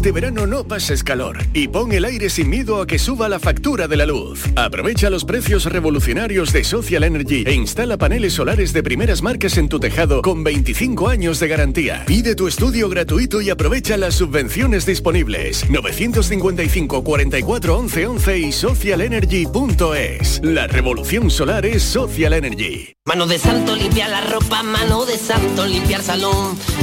Este verano no pases calor y pon el aire sin miedo a que suba la factura de la luz. Aprovecha los precios revolucionarios de Social Energy e instala paneles solares de primeras marcas en tu tejado con 25 años de garantía. Pide tu estudio gratuito y aprovecha las subvenciones disponibles. 955 44 11 11 y socialenergy.es. La revolución solar es Social Energy. Mano de santo limpia la ropa, mano de santo limpiar salón,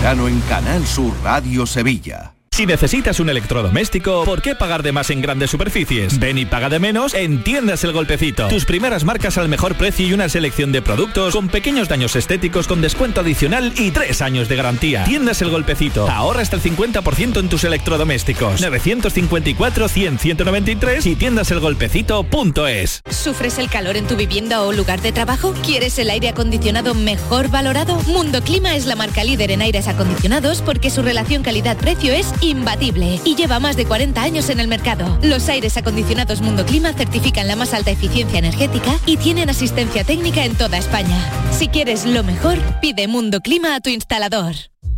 Verano en Canal Sur Radio Sevilla. Si necesitas un electrodoméstico, ¿por qué pagar de más en grandes superficies? Ven y paga de menos en Tiendas El Golpecito. Tus primeras marcas al mejor precio y una selección de productos con pequeños daños estéticos con descuento adicional y tres años de garantía. Tiendas El Golpecito. Ahorra hasta el 50% en tus electrodomésticos. 954-100-193 y tiendaselgolpecito.es. ¿Sufres el calor en tu vivienda o lugar de trabajo? ¿Quieres el aire acondicionado mejor valorado? Mundo Clima es la marca líder en aires acondicionados porque su relación calidad-precio es imbatible y lleva más de 40 años en el mercado. Los aires acondicionados Mundo Clima certifican la más alta eficiencia energética y tienen asistencia técnica en toda España. Si quieres lo mejor, pide Mundo Clima a tu instalador.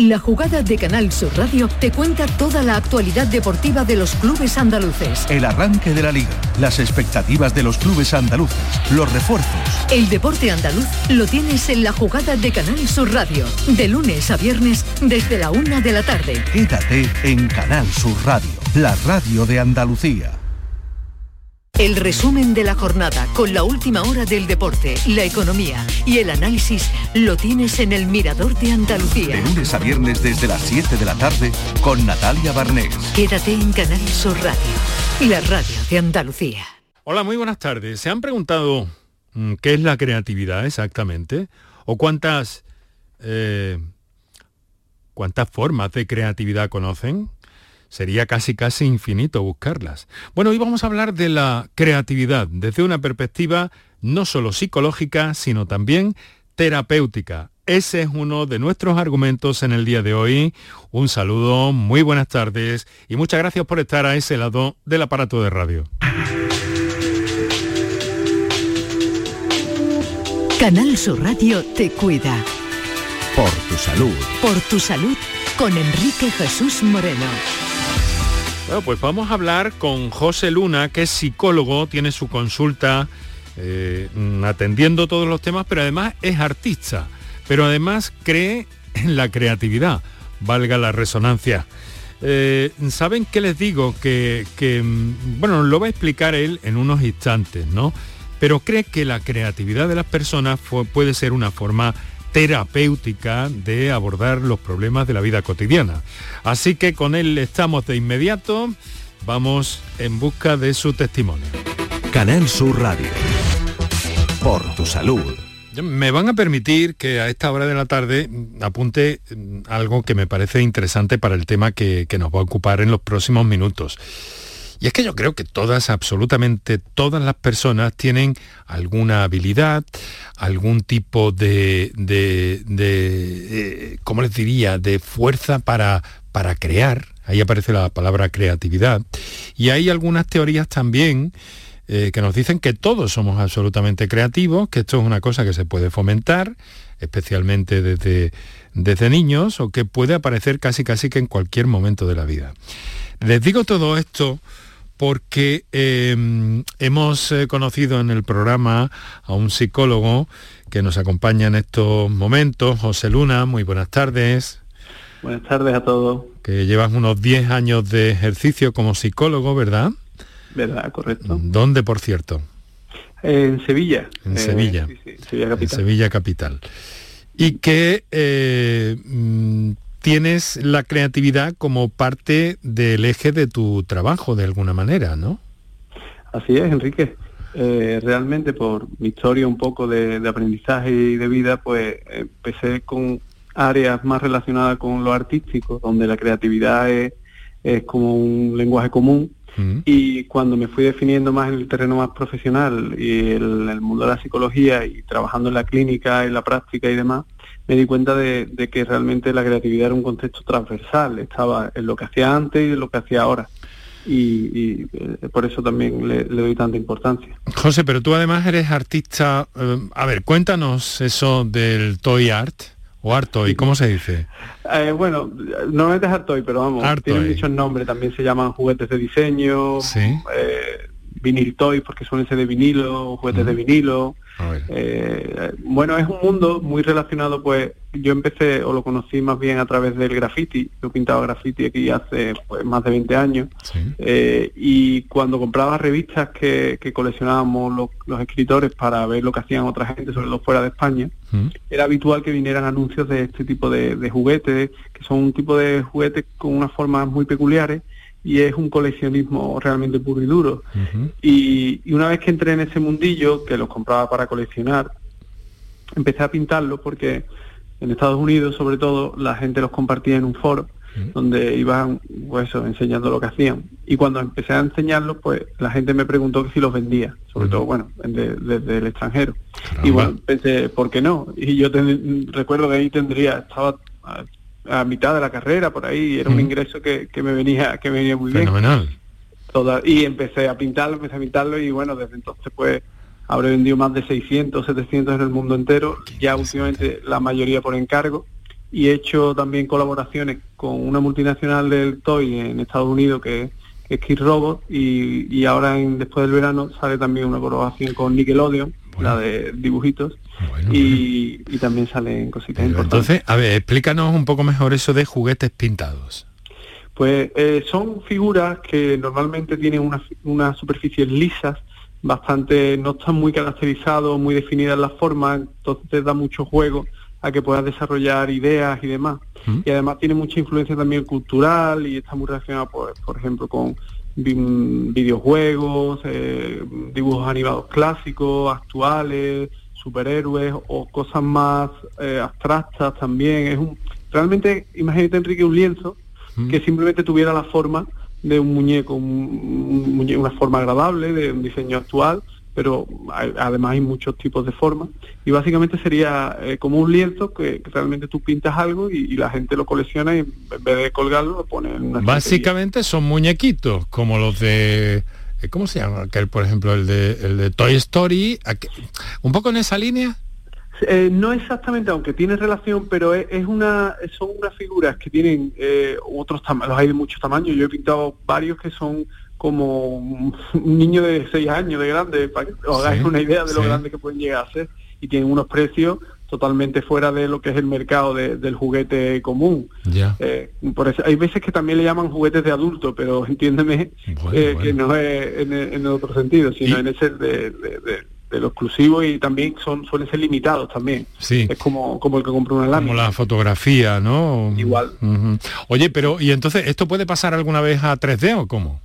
La jugada de Canal Sur Radio te cuenta toda la actualidad deportiva de los clubes andaluces. El arranque de la liga, las expectativas de los clubes andaluces, los refuerzos. El deporte andaluz lo tienes en la jugada de Canal Sur Radio, de lunes a viernes desde la una de la tarde. Quédate en Canal Sur Radio, la radio de Andalucía. El resumen de la jornada con la última hora del deporte, la economía y el análisis lo tienes en el Mirador de Andalucía. De lunes a viernes desde las 7 de la tarde con Natalia Barnés. Quédate en Canal Sur Radio, la radio de Andalucía. Hola, muy buenas tardes. ¿Se han preguntado mm, qué es la creatividad exactamente? ¿O cuántas, eh, cuántas formas de creatividad conocen? Sería casi casi infinito buscarlas. Bueno, hoy vamos a hablar de la creatividad desde una perspectiva no solo psicológica, sino también terapéutica. Ese es uno de nuestros argumentos en el día de hoy. Un saludo, muy buenas tardes y muchas gracias por estar a ese lado del aparato de radio. Canal Sur Radio te cuida. Por tu salud. Por tu salud con Enrique Jesús Moreno. Bueno, pues vamos a hablar con José Luna, que es psicólogo, tiene su consulta eh, atendiendo todos los temas, pero además es artista, pero además cree en la creatividad, valga la resonancia. Eh, ¿Saben qué les digo? Que, mm, bueno, lo va a explicar él en unos instantes, ¿no? Pero cree que la creatividad de las personas puede ser una forma terapéutica de abordar los problemas de la vida cotidiana. Así que con él estamos de inmediato, vamos en busca de su testimonio. Canal Sur Radio. Por tu salud. Me van a permitir que a esta hora de la tarde apunte mm, algo que me parece interesante para el tema que, que nos va a ocupar en los próximos minutos. Y es que yo creo que todas, absolutamente todas las personas tienen alguna habilidad, algún tipo de, de, de eh, ¿cómo les diría?, de fuerza para, para crear. Ahí aparece la palabra creatividad. Y hay algunas teorías también eh, que nos dicen que todos somos absolutamente creativos, que esto es una cosa que se puede fomentar, especialmente desde, desde niños, o que puede aparecer casi casi que en cualquier momento de la vida. Les digo todo esto porque em, hemos eh, conocido en el programa a un psicólogo que nos acompaña en estos momentos, José Luna, muy buenas tardes. Buenas tardes a todos. Que llevas unos 10 años de ejercicio como psicólogo, ¿verdad? ¿Verdad? Correcto. ¿Dónde, por cierto? En Sevilla. En Sevilla. Sí, sí, Sevilla Capital. En Sevilla Capital. Y que eh, mm, tienes la creatividad como parte del eje de tu trabajo, de alguna manera, ¿no? Así es, Enrique. Eh, realmente por mi historia un poco de, aprendizaje y de vida, pues empecé con áreas más relacionadas con lo artístico, donde la creatividad es, como un lenguaje común. Mm. Y cuando me fui definiendo más en el terreno más profesional y el, el mundo de la psicología y trabajando en la clínica, en la práctica y demás, me di cuenta de, que realmente la creatividad era un contexto transversal, estaba en lo que hacía antes y en lo que hacía ahora. Y, eh, por eso también le, doy tanta importancia. José, pero tú además eres artista. Eh, a ver, cuéntanos eso del toy art. O art toy, ¿cómo se dice? Eh, bueno, normalmente es art toy, pero vamos, tiene muchos nombres, también se llaman juguetes de diseño, ¿Sí? vinil toys porque suelen ser de vinilo, juguetes de vinilo. Eh, bueno, es un mundo muy relacionado, pues yo empecé o lo conocí más bien a través del graffiti. Yo pintaba graffiti aquí hace pues, más de 20 años. Eh, y cuando compraba revistas que, coleccionábamos los, escritores para ver lo que hacían otra gente, sobre todo fuera de España, era habitual que vinieran anuncios de este tipo de, de juguetes, que son un tipo de juguetes con unas formas muy peculiares y es un coleccionismo realmente puro y duro. y, una vez que entré en ese mundillo, que los compraba para coleccionar, empecé a pintarlos porque en Estados Unidos, sobre todo, la gente los compartía en un foro donde iban pues enseñando lo que hacían. Y cuando empecé a enseñarlos, pues la gente me preguntó que si los vendía, sobre todo, bueno, desde el extranjero. Y bueno, pensé, ¿por qué no? Y yo recuerdo que ahí tendría, estaba a mitad de la carrera, por ahí, era un ingreso que, me venía que venía muy bien. Y empecé a pintarlo, empecé a pintarlo y bueno, desde entonces pues habré vendido más de 600, 700 en el mundo entero, ya últimamente la mayoría por encargo. Y he hecho también colaboraciones con una multinacional del toy en Estados Unidos que, es Kid Robot y, y ahora en, después del verano sale también una colaboración con Nickelodeon, la de dibujitos y, también salen cositas importantes. Entonces, a ver, explícanos un poco mejor eso de juguetes pintados. Pues eh, son figuras que normalmente tienen unas una superficies lisas, bastante, no están muy caracterizados, muy definidas las formas, entonces te da mucho juego a que puedas desarrollar ideas y demás. Mm. Y además tiene mucha influencia también cultural y está muy relacionado, pues, por ejemplo, con videojuegos, eh, dibujos animados clásicos, actuales, superhéroes o cosas más eh, abstractas también. Es un realmente, imagínate Enrique, un lienzo que simplemente tuviera la forma de un muñeco, una forma agradable, de un diseño actual, pero además hay muchos tipos de formas. Y básicamente sería eh, como un lienzo que, realmente tú pintas algo y, la gente lo colecciona y en vez de colgarlo lo pone en una Básicamente son muñequitos, como los de ¿Cómo se llama? Aquel, por ejemplo, el de, el de Toy Story. ¿Un poco en esa línea? Eh, no exactamente, aunque tiene relación, pero es, una, son unas figuras que tienen eh, otros tamaños, hay de muchos tamaños. Yo he pintado varios que son como un niño de 6 años de grande, para que os hagáis una idea de lo grande que pueden llegar a ser. Y tienen unos precios totalmente fuera de lo que es el mercado del juguete común. Eh, por eso, hay veces que también le llaman juguetes de adulto, pero entiéndeme eh, que no es en, otro sentido, sino en ese de, lo exclusivo y también son suelen ser limitados también. Sí. Es como, como el que compra una lámina. Como la fotografía, ¿no? Igual. Oye, pero ¿y entonces esto puede pasar alguna vez a 3D o cómo?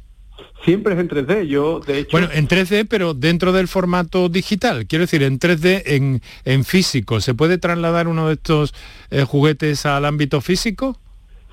Siempre es en 3D, yo de hecho... Bueno, en 3D, pero dentro del formato digital, quiero decir, en 3D, en, en físico, ¿se puede trasladar uno de estos eh, juguetes al ámbito físico?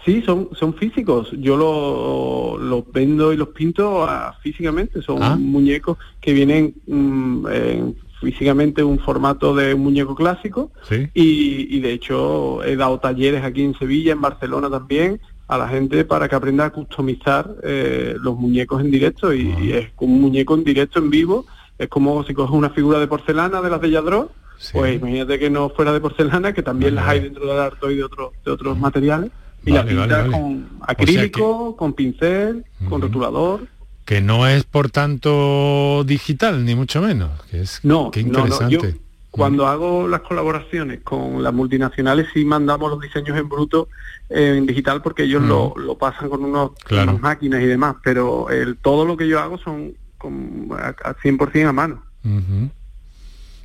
Sí, son, son físicos. Yo los vendo y los pinto ah, físicamente. Son ah. muñecos que vienen mm, en físicamente un formato de un muñeco clásico y, y, de hecho he dado talleres aquí en Sevilla, en Barcelona también, a la gente para que aprenda a customizar eh, los muñecos en directo. Y, es como un muñeco en directo, en vivo, es como si coges una figura de porcelana de las de Yadro, pues imagínate que no fuera de porcelana, que también las hay dentro del arte y de, otros de otros materiales, y la pintas con acrílico, con pincel, con rotulador. que no es por tanto digital, ni mucho menos. Que es, no, qué interesante. cuando hago las colaboraciones con las multinacionales sí mandamos los diseños en bruto en digital porque ellos lo, lo, pasan con unos, unas máquinas y demás, pero el, todo lo que yo hago son con, a, 100% a mano.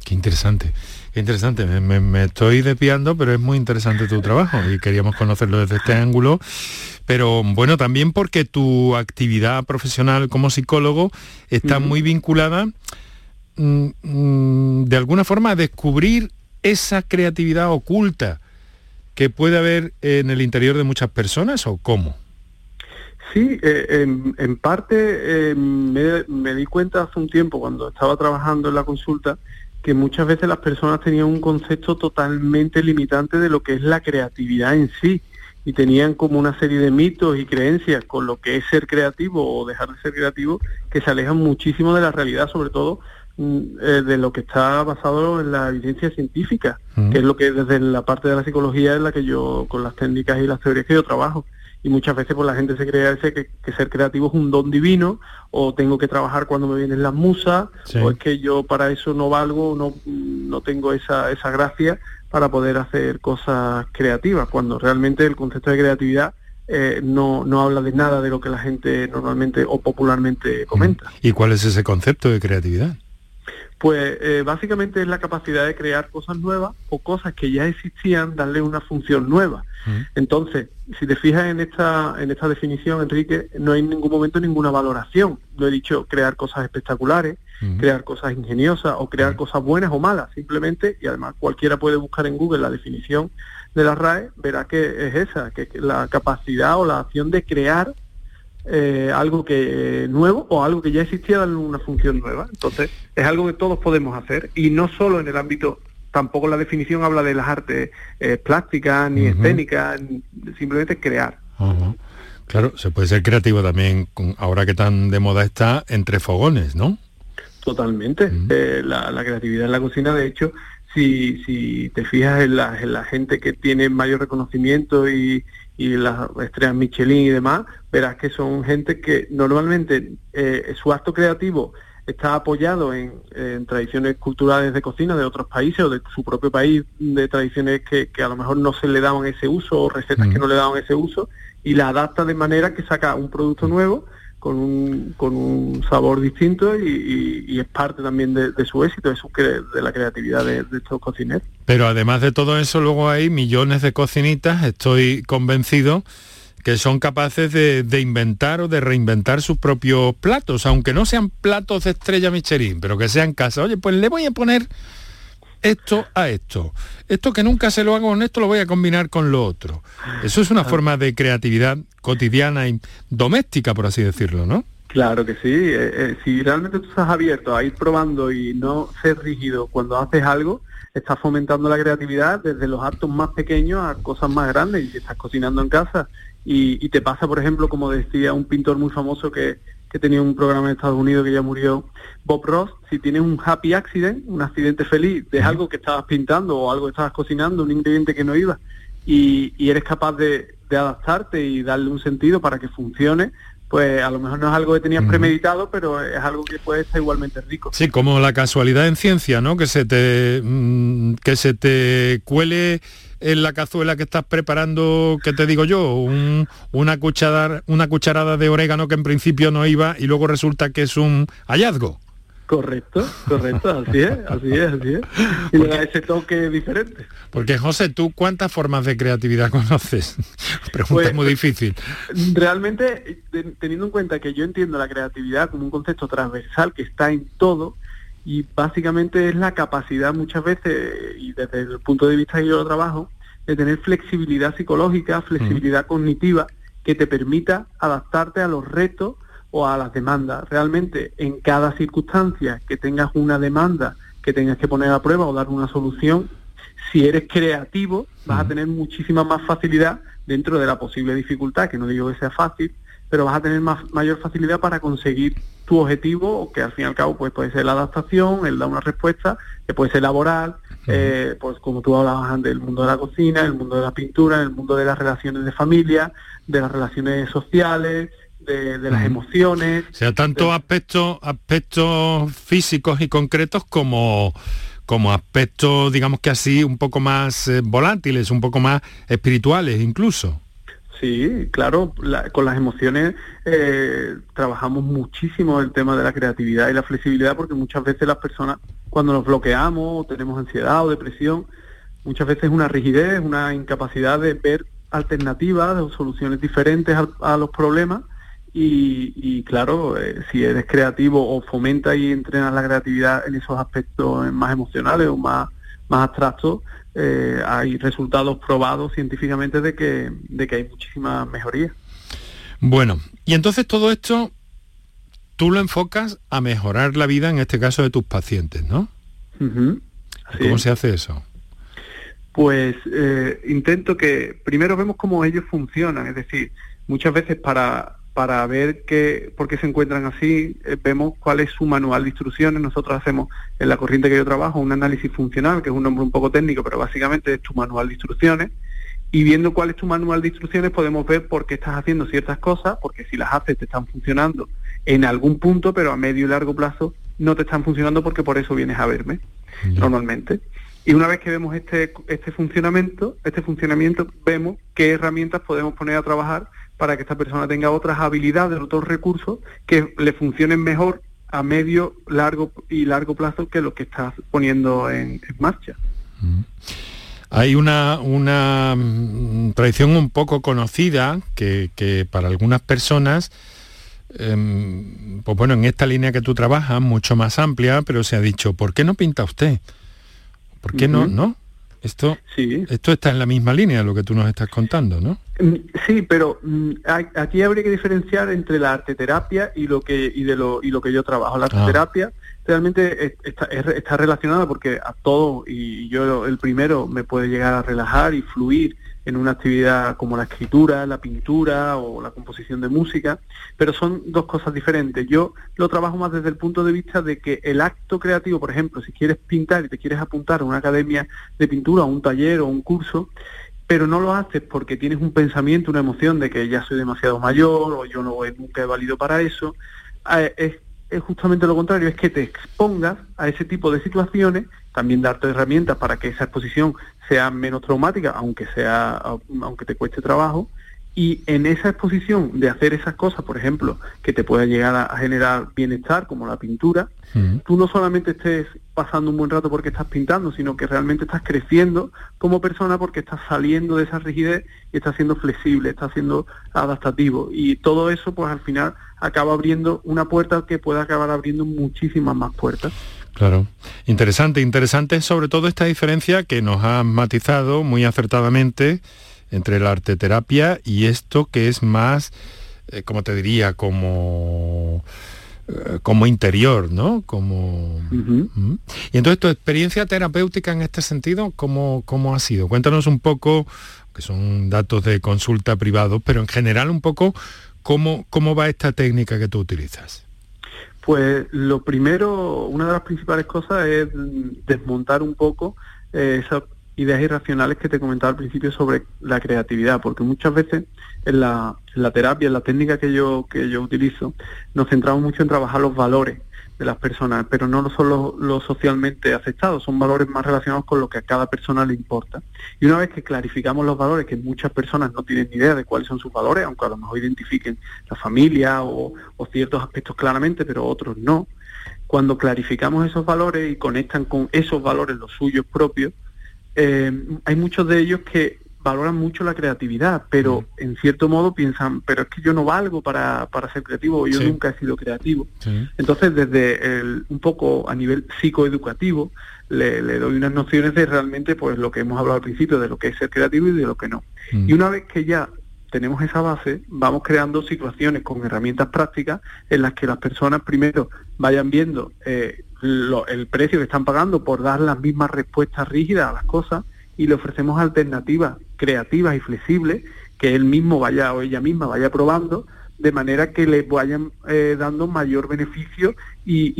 Qué interesante, qué interesante. Me, estoy desviando, pero es muy interesante tu trabajo y queríamos conocerlo desde este ángulo. Pero bueno, también porque tu actividad profesional como psicólogo está muy vinculada mm, mm, de alguna forma a descubrir esa creatividad oculta que puede haber en el interior de muchas personas o cómo. Sí, eh, en, parte eh, me, di cuenta hace un tiempo cuando estaba trabajando en la consulta que muchas veces las personas tenían un concepto totalmente limitante de lo que es la creatividad en sí y tenían como una serie de mitos y creencias con lo que es ser creativo o dejar de ser creativo que se alejan muchísimo de la realidad, sobre todo de lo que está basado en la evidencia científica, que es lo que desde la parte de la psicología es la que yo, con las técnicas y las teorías que yo trabajo y muchas veces pues la gente se cree ese que, ser creativo es un don divino o tengo que trabajar cuando me vienen las musas o es que yo para eso no valgo no, no tengo esa, esa gracia para poder hacer cosas creativas cuando realmente el concepto de creatividad eh, no, no habla de nada de lo que la gente normalmente o popularmente comenta. ¿Y cuál es ese concepto de creatividad? Pues eh, básicamente es la capacidad de crear cosas nuevas o cosas que ya existían, darle una función nueva. Entonces, si te fijas en esta, en esta definición, Enrique, no hay en ningún momento ninguna valoración. No he dicho crear cosas espectaculares, crear cosas ingeniosas o crear cosas buenas o malas. Simplemente, y además cualquiera puede buscar en Google la definición de la RAE, verá que es esa, que la capacidad o la acción de crear eh, algo que nuevo o algo que ya existía en una función nueva. Entonces, es algo que todos podemos hacer y no solo en el ámbito, tampoco la definición habla de las artes eh, plásticas ni escénicas, simplemente crear. Claro, se puede ser creativo también, ahora que tan de moda está, entre fogones, ¿no? Totalmente. Eh, la, creatividad en la cocina, de hecho, si, si te fijas en la, en la gente que tiene mayor reconocimiento y, y las estrellas Michelin y demás, verás que son gente que normalmente eh, su acto creativo está apoyado en, tradiciones culturales de cocina de otros países o de su propio país, de tradiciones que, a lo mejor no se le daban ese uso o recetas que no le daban ese uso, y la adapta de manera que saca un producto nuevo con un, con un sabor distinto y, es parte también de, su éxito, de, su, de la creatividad de, estos cocineros. Pero además de todo eso, luego hay millones de cocinitas, estoy convencido, que son capaces de, de, inventar o de reinventar sus propios platos, aunque no sean platos de estrella Michelin, pero que sean casa. Oye, pues le voy a poner esto a esto. Esto que nunca se lo hago con esto lo voy a combinar con lo otro. Eso es una forma de creatividad cotidiana y doméstica, por así decirlo, ¿no? Claro que sí. Eh, eh, si realmente tú estás abierto a ir probando y no ser rígido cuando haces algo, estás fomentando la creatividad desde los actos más pequeños a cosas más grandes. Y si estás cocinando en casa y, y te pasa, por ejemplo, como decía un pintor muy famoso que que tenía un programa en Estados Unidos que ya murió, Bob Ross, si tienes un happy accident, un accidente feliz de algo que estabas pintando o algo que estabas cocinando, un ingrediente que no iba, y, eres capaz de, adaptarte y darle un sentido para que funcione, pues a lo mejor no es algo que tenías premeditado, pero es algo que puede ser igualmente rico. Sí, como la casualidad en ciencia, ¿no? Que se te mm, que se te cuele en la cazuela que estás preparando, ¿qué te digo yo? una, cucharada, una cucharada de orégano que en principio no iba y luego resulta que es un hallazgo. Correcto, correcto, así es, así es, así es. Y le da ese toque diferente. Porque José, ¿tú cuántas formas de creatividad conoces? Pregunta pues, muy difícil. Realmente, teniendo en cuenta que yo entiendo la creatividad como un concepto transversal que está en todo, y básicamente es la capacidad muchas veces, y desde el punto de vista que yo lo trabajo, de tener flexibilidad psicológica, flexibilidad cognitiva, que te permita adaptarte a los retos o a las demandas. Realmente en cada circunstancia que tengas una demanda que tengas que poner a prueba o dar una solución, si eres creativo vas a tener muchísima más facilidad dentro de la posible dificultad, que no digo que sea fácil, pero vas a tener más, mayor facilidad para conseguir tu objetivo, que al fin y al cabo pues, puede ser la adaptación, el dar una respuesta, que puede ser laboral, eh, pues como tú hablabas antes, el mundo de la cocina, el mundo de la pintura, el mundo de las relaciones de familia, de las relaciones sociales, de, las emociones. O sea, tanto aspectos, aspectos físicos y concretos como como aspectos, digamos que así, un poco más eh, volátiles, un poco más espirituales incluso. Sí, claro, con las emociones eh, trabajamos muchísimo el tema de la creatividad y la flexibilidad porque muchas veces las personas cuando nos bloqueamos o tenemos ansiedad o depresión, muchas veces una rigidez, una incapacidad de ver alternativas o soluciones diferentes a, los problemas. Y, claro, eh, si eres creativo o fomenta y entrenas la creatividad en esos aspectos más emocionales o más, más abstractos, eh, hay resultados probados científicamente de que, de que hay muchísimas mejorías. Bueno, y entonces todo esto tú lo enfocas a mejorar la vida, en este caso, de tus pacientes, ¿no? ¿Cómo se hace eso? Pues eh, intento que primero vemos cómo ellos funcionan, es decir, muchas veces para, para ver qué, por qué se encuentran así, eh, vemos cuál es su manual de instrucciones. Nosotros hacemos en la corriente que yo trabajo un análisis funcional, que es un nombre un poco técnico, pero básicamente es tu manual de instrucciones. Y viendo cuál es tu manual de instrucciones podemos ver por qué estás haciendo ciertas cosas, porque si las haces te están funcionando en algún punto, pero a medio y largo plazo no te están funcionando porque por eso vienes a verme normalmente. Y una vez que vemos este, este funcionamiento, este funcionamiento, vemos qué herramientas podemos poner a trabajar para que esta persona tenga otras habilidades, otros recursos que le funcionen mejor a medio, largo y largo plazo que lo que estás poniendo en, marcha. Hay una, una mm, tradición un poco conocida que, que para algunas personas, em, pues bueno, en esta línea que tú trabajas, mucho más amplia, pero se ha dicho, ¿por qué no pinta usted? ¿Por qué no? ¿No? Esto, sí. esto está en la misma línea de lo que tú nos estás contando, ¿no? Mm, sí, pero mm, aquí habría que diferenciar entre la arteterapia y lo que y de lo y lo que yo trabajo. La ah. arteterapia realmente está, está relacionada porque a todo y yo el primero me puede llegar a relajar y fluir en una actividad como la escritura, la pintura o la composición de música, pero son dos cosas diferentes. Yo lo trabajo más desde el punto de vista de que el acto creativo, por ejemplo, si quieres pintar y te quieres apuntar a una academia de pintura, un taller o un curso, pero no lo haces porque tienes un pensamiento, una emoción de que ya soy demasiado mayor o yo no nunca he valido para eso, eh, es justamente lo contrario, es que te expongas a ese tipo de situaciones, también darte herramientas para que esa exposición sea menos traumática, aunque sea, aunque te cueste trabajo, y en esa exposición de hacer esas cosas, por ejemplo, que te pueda llegar a, generar bienestar, como la pintura, tú no solamente estés pasando un buen rato porque estás pintando, sino que realmente estás creciendo como persona porque estás saliendo de esa rigidez y estás siendo flexible, estás siendo adaptativo. Y todo eso, pues al final, acaba abriendo una puerta que puede acabar abriendo muchísimas más puertas. Claro. Interesante, interesante sobre todo esta diferencia que nos ha matizado muy acertadamente entre la arteterapia y esto que es más, eh, como te diría, como eh, como interior, ¿no? Como... Y entonces tu experiencia terapéutica en este sentido, ¿cómo, ¿cómo ha sido? Cuéntanos un poco, que son datos de consulta privados, pero en general un poco, ¿cómo, cómo va esta técnica que tú utilizas? Pues lo primero, una de las principales cosas es desmontar un poco eh, esas ideas irracionales que te comentaba al principio sobre la creatividad, porque muchas veces en la, en la terapia, en la técnica que yo, que yo utilizo, nos centramos mucho en trabajar los valores de las personas, pero no son los, socialmente aceptados, son valores más relacionados con lo que a cada persona le importa. Y una vez que clarificamos los valores, que muchas personas no tienen ni idea de cuáles son sus valores, aunque a lo mejor identifiquen la familia o, ciertos aspectos claramente, pero otros no, cuando clarificamos esos valores y conectan con esos valores los suyos propios, eh, hay muchos de ellos que valoran mucho la creatividad, pero mm. en cierto modo piensan, pero es que yo no valgo para, para ser creativo, yo nunca he sido creativo. Entonces, desde el, un poco a nivel psicoeducativo, le, le, doy unas nociones de realmente pues lo que hemos hablado al principio, de lo que es ser creativo y de lo que no. Mm. Y una vez que ya tenemos esa base, vamos creando situaciones con herramientas prácticas en las que las personas primero vayan viendo eh, el precio que están pagando por dar las mismas respuestas rígidas a las cosas y le ofrecemos alternativas creativas y flexibles que él mismo vaya o ella misma vaya probando de manera que le vayan eh, dando mayor beneficio y,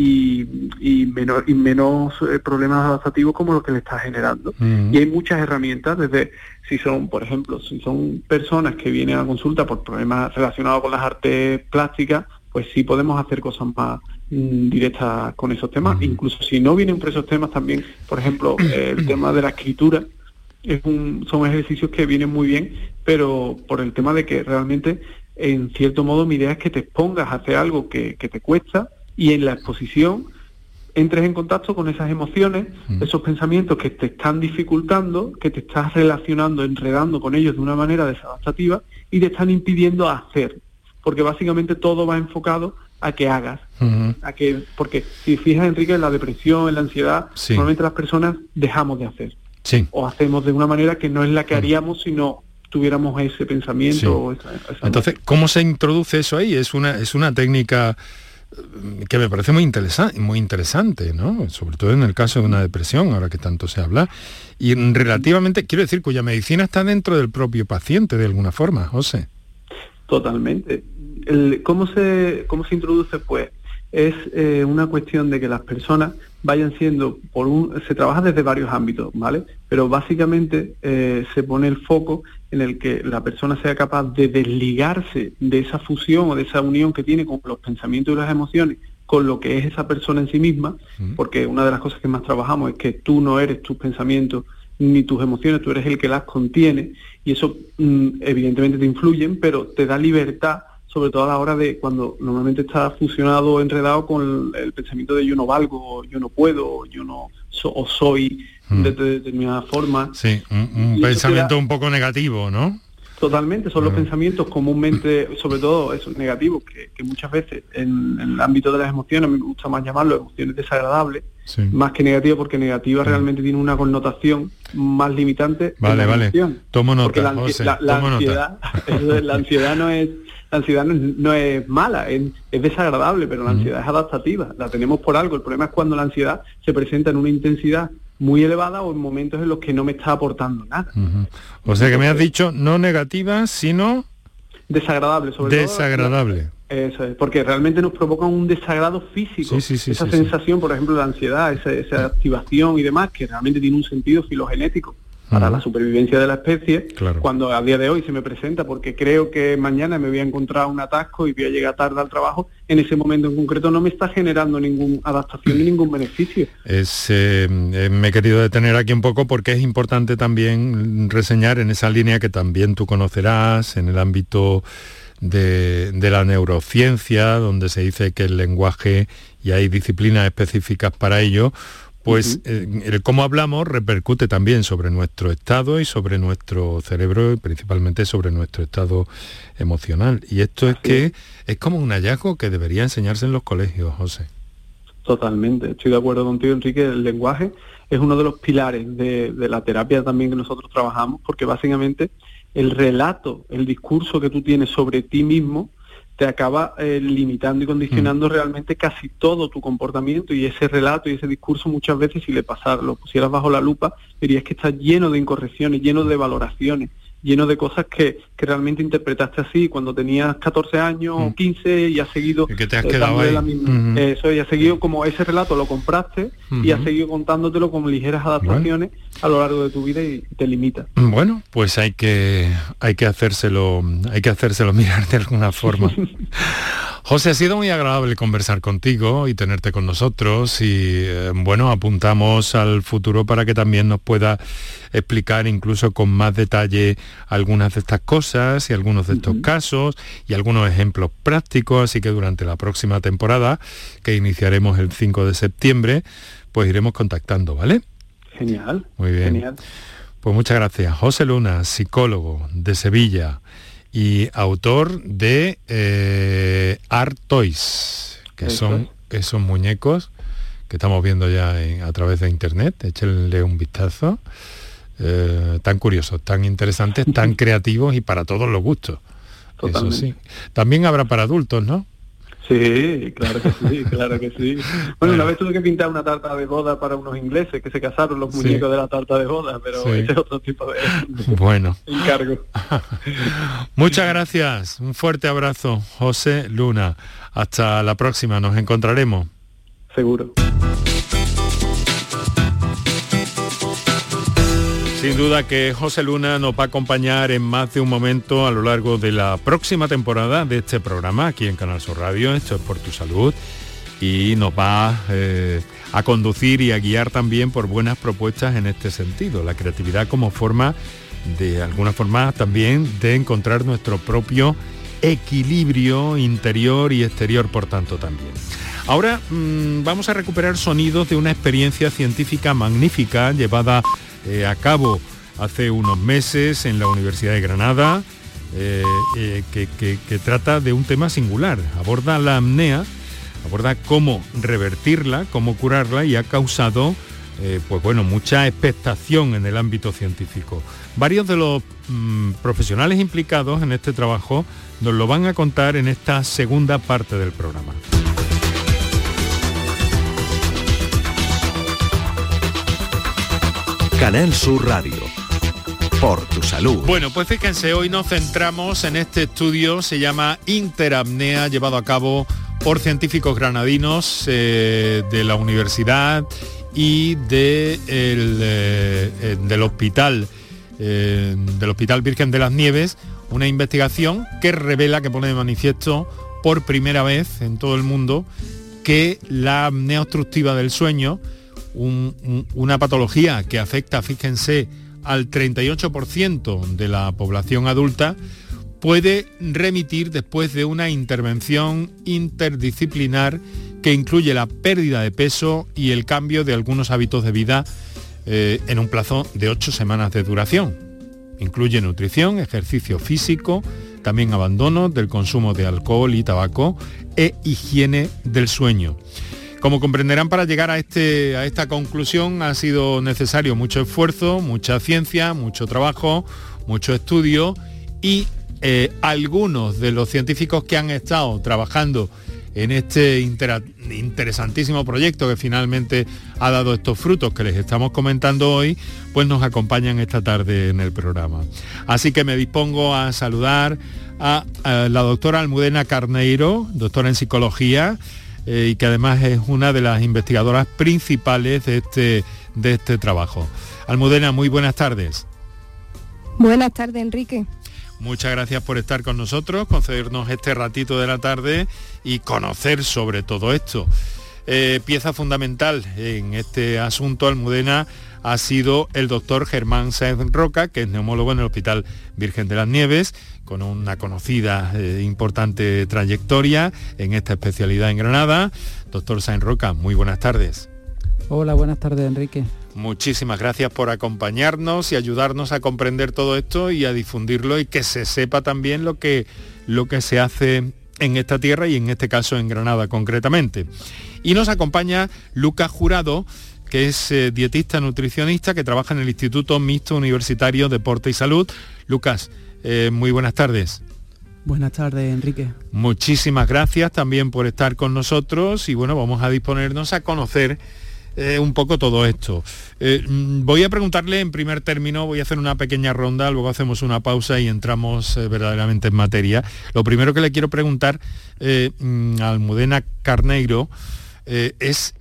y, menos, y menos eh, problemas adaptativos como los que le está generando. Y hay muchas herramientas, desde si son, por ejemplo, si son personas que vienen a consulta por problemas relacionados con las artes plásticas, pues sí podemos hacer cosas más mm, directas con esos temas. Incluso si no vienen por esos temas también, por ejemplo, el tema de la escritura, es un, son ejercicios que vienen muy bien, pero por el tema de que realmente, en cierto modo, mi idea es que te expongas a hacer algo que, que te cuesta y en la exposición entres en contacto con esas emociones, mm. esos pensamientos que te están dificultando, que te estás relacionando, enredando con ellos de una manera desadaptativa y te están impidiendo hacer. Porque básicamente todo va enfocado a que hagas. a que, porque si fijas, Enrique, en la depresión, en la ansiedad, normalmente las personas dejamos de hacer. O hacemos de una manera que no es la que mm. haríamos si no tuviéramos ese pensamiento. Entonces, ¿cómo se introduce eso ahí? Es una, es una técnica que me parece muy interesante, muy interesante, ¿no? Sobre todo en el caso de una depresión, ahora que tanto se habla, y relativamente, quiero decir, cuya medicina está dentro del propio paciente de alguna forma, José. Totalmente. ¿cómo, se, ¿Cómo se introduce? Pues es eh, una cuestión de que las personas vayan siendo, por un, se trabaja desde varios ámbitos, ¿vale? Pero básicamente eh, se pone el foco en el que la persona sea capaz de desligarse de esa fusión o de esa unión que tiene con los pensamientos y las emociones con lo que es esa persona en sí misma, porque una de las cosas que más trabajamos es que tú no eres tus pensamientos ni tus emociones, tú eres el que las contiene y eso mm, evidentemente te influyen, pero te da libertad sobre todo a la hora de cuando normalmente está fusionado, enredado con el, pensamiento de yo no valgo, yo no puedo, yo no o soy mm. de, determinada forma. Sí, un, pensamiento un poco negativo, ¿no? Totalmente, son los pensamientos comúnmente, sobre todo esos negativos, que, muchas veces en, el ámbito de las emociones, me gusta más llamarlo emociones desagradables, más que negativas, porque negativa realmente tiene una connotación más limitante. Vale, vale. Tomo nota, la, ansiedad, la ansiedad no es la ansiedad no es, mala, es, desagradable, pero la ansiedad es adaptativa, la tenemos por algo. El problema es cuando la ansiedad se presenta en una intensidad muy elevada o en momentos en los que no me está aportando nada. O sea que me has dicho no negativa, sino desagradable, sobre desagradable. Eso es, porque realmente nos provoca un desagrado físico. esa sensación, por ejemplo, la ansiedad, esa, esa activación y demás, que realmente tiene un sentido filogenético para la supervivencia de la especie, cuando a día de hoy se me presenta porque creo que mañana me voy a encontrar un atasco y voy a llegar tarde al trabajo, en ese momento en concreto no me está generando ninguna adaptación ni ningún beneficio. Es, eh, eh, me he querido detener aquí un poco porque es importante también reseñar en esa línea que también tú conocerás en el ámbito de, de la neurociencia, donde se dice que el lenguaje y hay disciplinas específicas para ello, pues eh, el cómo hablamos repercute también sobre nuestro estado y sobre nuestro cerebro y principalmente sobre nuestro estado emocional. Y esto es que es como un hallazgo que debería enseñarse en los colegios, José. Totalmente, estoy de acuerdo contigo, Enrique. El lenguaje es uno de los pilares de, de la terapia también que nosotros trabajamos, porque básicamente el relato, el discurso que tú tienes sobre ti mismo, te acaba eh, limitando y condicionando mm. realmente casi todo tu comportamiento y ese relato y ese discurso muchas veces si le pasara, lo pusieras bajo la lupa, verías que está lleno de incorrecciones, lleno de valoraciones lleno de cosas que, que, realmente interpretaste así cuando tenías 14 años o 15 mm. y has seguido y que te has eh, quedado ahí. La misma, eso y has seguido como ese relato lo compraste y has seguido contándotelo con ligeras adaptaciones a lo largo de tu vida y te limita. Bueno pues hay que hay que hacérselo hay que hacérselo mirar de alguna forma. José, ha sido muy agradable conversar contigo y tenerte con nosotros y eh, bueno, apuntamos al futuro para que también nos pueda explicar incluso con más detalle algunas de estas cosas y algunos de estos casos y algunos ejemplos prácticos, así que durante la próxima temporada, que iniciaremos el 5 de septiembre, pues iremos contactando, ¿vale? Genial. Muy bien. Genial. Pues muchas gracias. José Luna, psicólogo de Sevilla y autor de eh, Art Toys, que son esos muñecos que estamos viendo ya a través de internet. Échenle un vistazo. Eh, tan curiosos, tan interesantes, tan creativos y para todos los gustos. Eso sí. También habrá para adultos, ¿no? Sí, claro que sí, claro que sí. Bueno, una vez tuve que pintar una tarta de boda para unos ingleses que se casaron los muñecos de la tarta de boda, pero ese es otro tipo de bueno. encargo. Muchas gracias, un fuerte abrazo, José Luna. Hasta la próxima, nos encontraremos. seguro. Sin duda que José Luna nos va a acompañar en más de un momento a lo largo de la próxima temporada de este programa aquí en Canal Sur Radio. Esto es por tu salud y nos va eh, a conducir y a guiar también por buenas propuestas en este sentido. La creatividad como forma de alguna forma también de encontrar nuestro propio equilibrio interior y exterior, por tanto también. Ahora mm, vamos a recuperar sonidos de una experiencia científica magnífica llevada eh, a cabo hace unos meses en la Universidad de Granada, eh, eh, que, trata de un tema singular. Aborda la apnea, aborda cómo revertirla, cómo curarla y ha causado pues bueno, mucha expectación en el ámbito científico. Varios de los mm, profesionales implicados en este trabajo nos lo van a contar en esta segunda parte del programa. Canal Sur Radio. Por tu salud. Bueno, pues fíjense, hoy nos centramos en este estudio, se llama Interapnea, llevado a cabo por científicos granadinos eh, de la universidad y de eh, eh, del hospital del Hospital Virgen de las Nieves, una investigación que revela, que pone de manifiesto por primera vez en todo el mundo que la apnea obstructiva del sueño una patología que afecta, fíjense, al 38% de la población adulta, puede remitir después de una intervención interdisciplinar que incluye la pérdida de peso y el cambio de algunos hábitos de vida eh, en un plazo de ocho semanas de duración. Incluye nutrición, ejercicio físico, también abandono del consumo de alcohol y tabaco e higiene del sueño. Como comprenderán, para llegar a, este, a esta conclusión ha sido necesario mucho esfuerzo, mucha ciencia, mucho trabajo, mucho estudio y eh, algunos de los científicos que han estado trabajando en este interesantísimo proyecto que finalmente ha dado estos frutos que les estamos comentando hoy, pues nos acompañan esta tarde en el programa. Así que me dispongo a saludar a la doctora Almudena Carneiro, doctora en psicología, eh, y que además es una de las investigadoras principales de este, de este trabajo. Almudena, muy buenas tardes. Buenas tardes, Enrique. Muchas gracias por estar con nosotros, concedernos este ratito de la tarde y conocer sobre todo esto. Eh, pieza fundamental en este asunto, Almudena, ha sido el doctor Germán Sáenz Roca, que es neumólogo en el Hospital Virgen de las Nieves, con una conocida e importante trayectoria en esta especialidad en Granada. Doctor Sáenz Roca, muy buenas tardes. Hola, buenas tardes, Enrique. Muchísimas gracias por acompañarnos y ayudarnos a comprender todo esto y a difundirlo y que se sepa también lo que, lo que se hace en esta tierra y en este caso en Granada concretamente. Y nos acompaña Lucas Jurado, que es eh, dietista nutricionista que trabaja en el Instituto Mixto Universitario Deporte y Salud. Lucas, eh, muy buenas tardes. Buenas tardes, Enrique. Muchísimas gracias también por estar con nosotros y bueno, vamos a disponernos a conocer eh, un poco todo esto. Mm, voy a preguntarle en primer término, voy a hacer una pequeña ronda, luego hacemos una pausa y entramos verdaderamente en materia. Lo primero que le quiero preguntar mm, a Almudena Carneiro es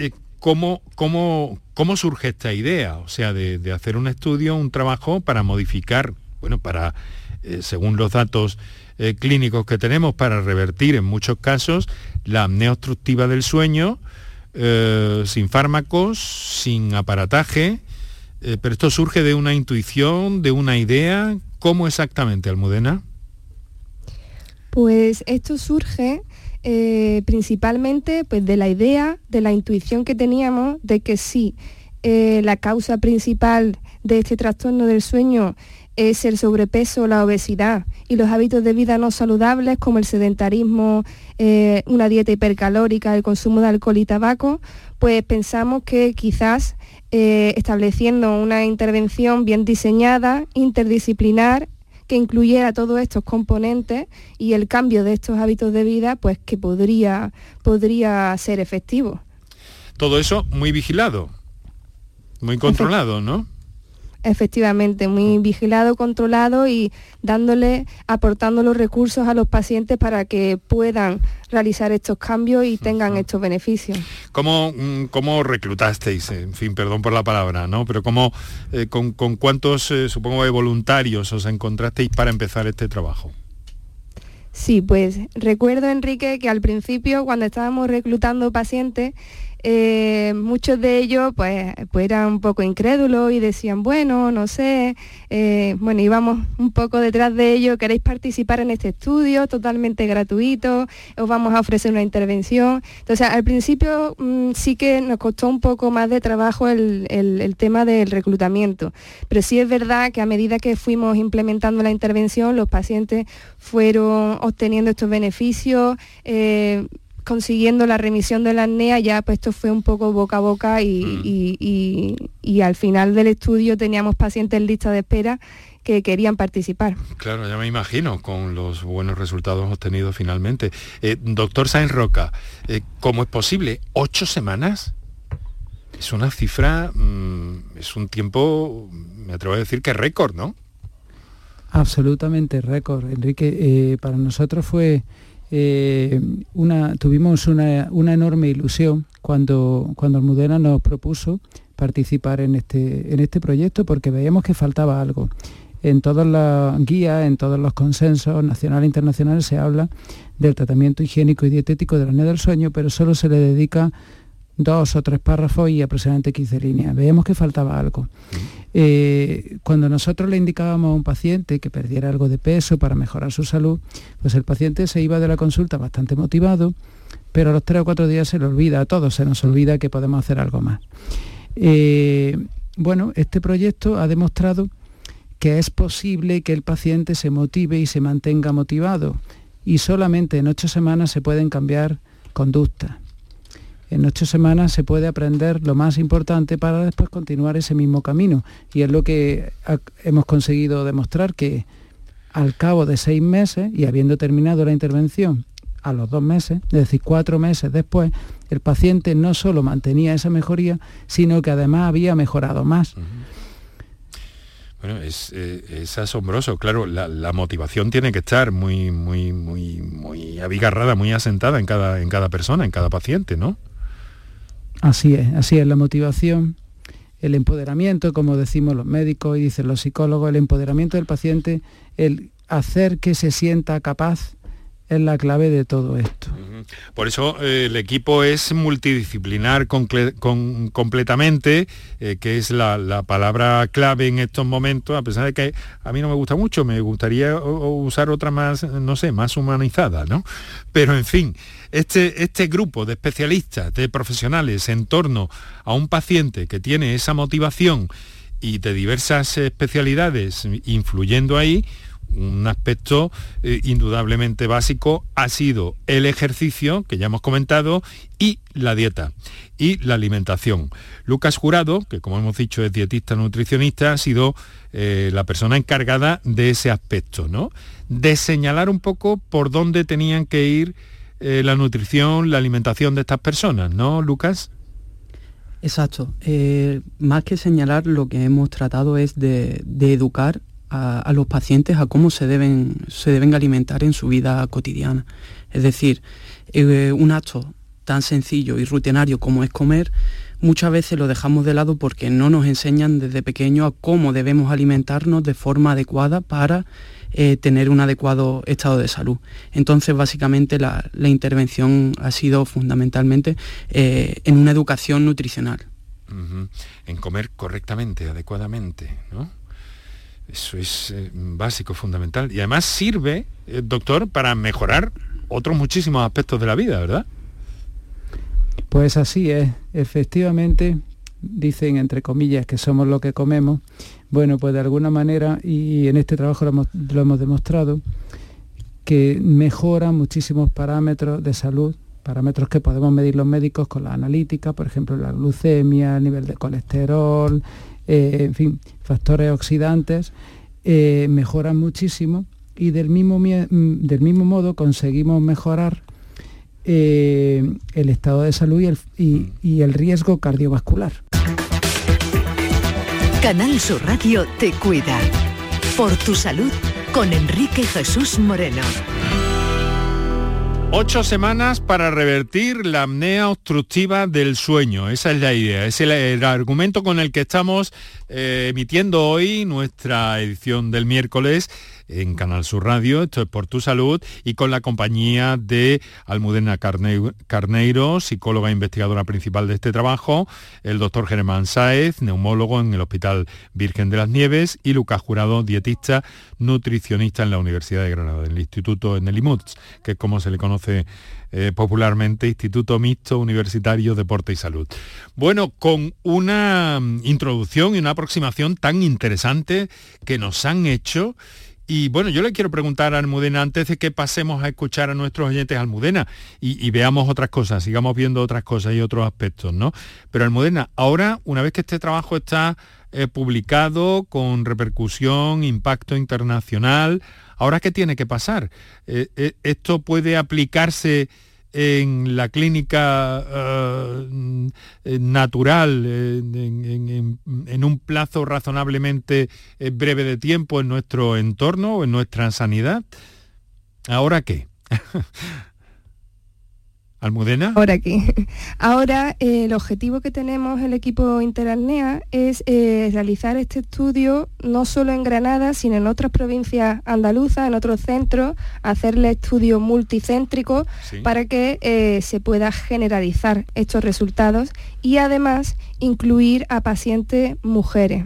¿cómo, cómo, cómo surge esta idea? O sea, de, hacer un estudio, un trabajo para modificar, bueno, para, eh, según los datos eh, clínicos que tenemos, para revertir en muchos casos la apnea obstructiva del sueño, eh, sin fármacos, sin aparataje, pero esto surge de una intuición, de una idea. ¿Cómo exactamente, Almudena? Pues esto surge eh, principalmente pues, de la idea, de la intuición que teníamos de que sí, eh, la causa principal de este trastorno del sueño es el sobrepeso, la obesidad y los hábitos de vida no saludables como el sedentarismo, eh, una dieta hipercalórica, el consumo de alcohol y tabaco, pues pensamos que quizás estableciendo una intervención bien diseñada, interdisciplinar, que incluyera todos estos componentes y el cambio de estos hábitos de vida, pues que podría, podría ser efectivo. Todo eso muy vigilado, muy controlado, ¿no? Efectivamente, muy vigilado, controlado y dándole, aportando los recursos a los pacientes para que puedan realizar estos cambios y tengan estos beneficios. ¿Cómo, mm, cómo reclutasteis? En fin, perdón por la palabra, ¿no? Pero ¿cómo, eh, con, cuántos, eh, supongo, de voluntarios os encontrasteis para empezar este trabajo? Sí, pues recuerdo, Enrique, que al principio, cuando estábamos reclutando pacientes, eh, muchos de ellos pues, pues, eran un poco incrédulos y decían, bueno, no sé, eh, bueno, íbamos un poco detrás de ellos, queréis participar en este estudio totalmente gratuito, os vamos a ofrecer una intervención. Entonces, al principio mm, sí que nos costó un poco más de trabajo el, tema del reclutamiento, pero sí es verdad que a medida que fuimos implementando la intervención, los pacientes fueron obteniendo estos beneficios. Eh, consiguiendo la remisión de la apnea, ya pues esto fue un poco boca a boca y, mm. al final del estudio teníamos pacientes en lista de espera que querían participar. Claro, ya me imagino, con los buenos resultados obtenidos finalmente. Eh, doctor Sainz Roca, eh, ¿cómo es posible? ¿Ocho semanas? Es una cifra, mm, es un tiempo, me atrevo a decir que récord, ¿no? Absolutamente récord, Enrique. Eh, para nosotros fue eh, una, tuvimos una, enorme ilusión cuando, cuando Almudena nos propuso participar en este, en este proyecto porque veíamos que faltaba algo. En todas las guías, en todos los consensos nacionales e internacionales se habla del tratamiento higiénico y dietético de la del sueño, pero solo se le dedica dos o tres párrafos y aproximadamente 15 líneas. Veíamos que faltaba algo. Eh, cuando nosotros le indicábamos a un paciente que perdiera algo de peso para mejorar su salud, pues el paciente se iba de la consulta bastante motivado, pero a los tres o cuatro días se le olvida, a todos se nos olvida que podemos hacer algo más. Eh, bueno, este proyecto ha demostrado que es posible que el paciente se motive y se mantenga motivado y solamente en ocho semanas se pueden cambiar conductas en ocho semanas se puede aprender lo más importante para después continuar ese mismo camino. Y es lo que hemos conseguido demostrar que al cabo de seis meses y habiendo terminado la intervención a los dos meses, es decir, cuatro meses después, el paciente no solo mantenía esa mejoría, sino que además había mejorado más. Bueno, eh, es, asombroso, claro, la, motivación tiene que estar muy, muy, muy, muy abigarrada, muy asentada en cada, en cada persona, en cada paciente, ¿no? Así es, así es la motivación, el empoderamiento, como decimos los médicos y dicen los psicólogos, el empoderamiento del paciente, el hacer que se sienta capaz es la clave de todo esto. Por eso eh, el equipo es multidisciplinar completamente, eh, que es la, palabra clave en estos momentos, a pesar de que a mí no me gusta mucho, me gustaría usar otra más, no sé, más humanizada, ¿no? Pero en fin, este, este grupo de especialistas, de profesionales en torno a un paciente que tiene esa motivación y de diversas especialidades influyendo ahí, un aspecto eh, indudablemente básico ha sido el ejercicio, que ya hemos comentado, y la dieta y la alimentación. Lucas Jurado, que como hemos dicho es dietista nutricionista, ha sido eh, la persona encargada de ese aspecto, ¿no? De señalar un poco por dónde tenían que ir eh, la nutrición, la alimentación de estas personas, ¿no, Lucas? Exacto. más que señalar, lo que hemos tratado es de educar a, los pacientes a cómo se deben, se deben alimentar en su vida cotidiana. Es decir, eh, un acto tan sencillo y rutinario como es comer, muchas veces lo dejamos de lado porque no nos enseñan desde pequeño a cómo debemos alimentarnos de forma adecuada para eh, tener un adecuado estado de salud. Entonces, básicamente, la, intervención ha sido fundamentalmente eh, en una educación nutricional. En comer correctamente, adecuadamente, ¿no? Eso es eh, básico, fundamental. Y además sirve, eh, doctor, para mejorar otros muchísimos aspectos de la vida, ¿verdad? Pues así es. Efectivamente, dicen entre comillas que somos lo que comemos. Bueno, pues de alguna manera, y en este trabajo lo hemos, lo hemos demostrado, que mejora muchísimos parámetros de salud, parámetros que podemos medir los médicos con la analítica, por ejemplo, la glucemia, el nivel de colesterol, eh, en fin, factores oxidantes, eh, mejoran muchísimo y del mismo, mm, del mismo modo conseguimos mejorar eh, el estado de salud y el riesgo cardiovascular. Canal Sur Radio te cuida. Por tu salud con Enrique Jesús Moreno. Ocho semanas para revertir la apnea obstructiva del sueño. Esa es la idea, es el, argumento con el que estamos eh, emitiendo hoy nuestra edición del miércoles en Canal Sur Radio, esto es por tu salud, y con la compañía de Almudena Carneiro, psicóloga e investigadora principal de este trabajo, el doctor Germán Sáez, neumólogo en el Hospital Virgen de las Nieves, y Lucas Jurado, dietista, nutricionista en la Universidad de Granada, en el Instituto en el IMUTS, que es como se le conoce eh, popularmente Instituto Mixto Universitario Deporte y Salud. Bueno, con una mm, introducción y una aproximación tan interesante que nos han hecho y bueno, yo le quiero preguntar a Almudena, antes de que pasemos a escuchar a nuestros oyentes Almudena y, veamos otras cosas, sigamos viendo otras cosas y otros aspectos, ¿no? Pero Almudena, ahora, una vez que este trabajo está eh, publicado con repercusión, impacto internacional, ¿ahora qué tiene que pasar? Eh, eh, ¿Esto puede aplicarse en la clínica eh, natural eh, en, un plazo razonablemente eh, breve de tiempo en nuestro entorno o en nuestra sanidad. ¿Ahora qué? Almudena. Ahora aquí. Ahora eh, el objetivo que tenemos el equipo Interalnea es eh, realizar este estudio no solo en Granada, sino en otras provincias andaluzas, en otros centros, hacerle estudio multicéntrico para que eh, se pueda generalizar estos resultados y además incluir a pacientes mujeres.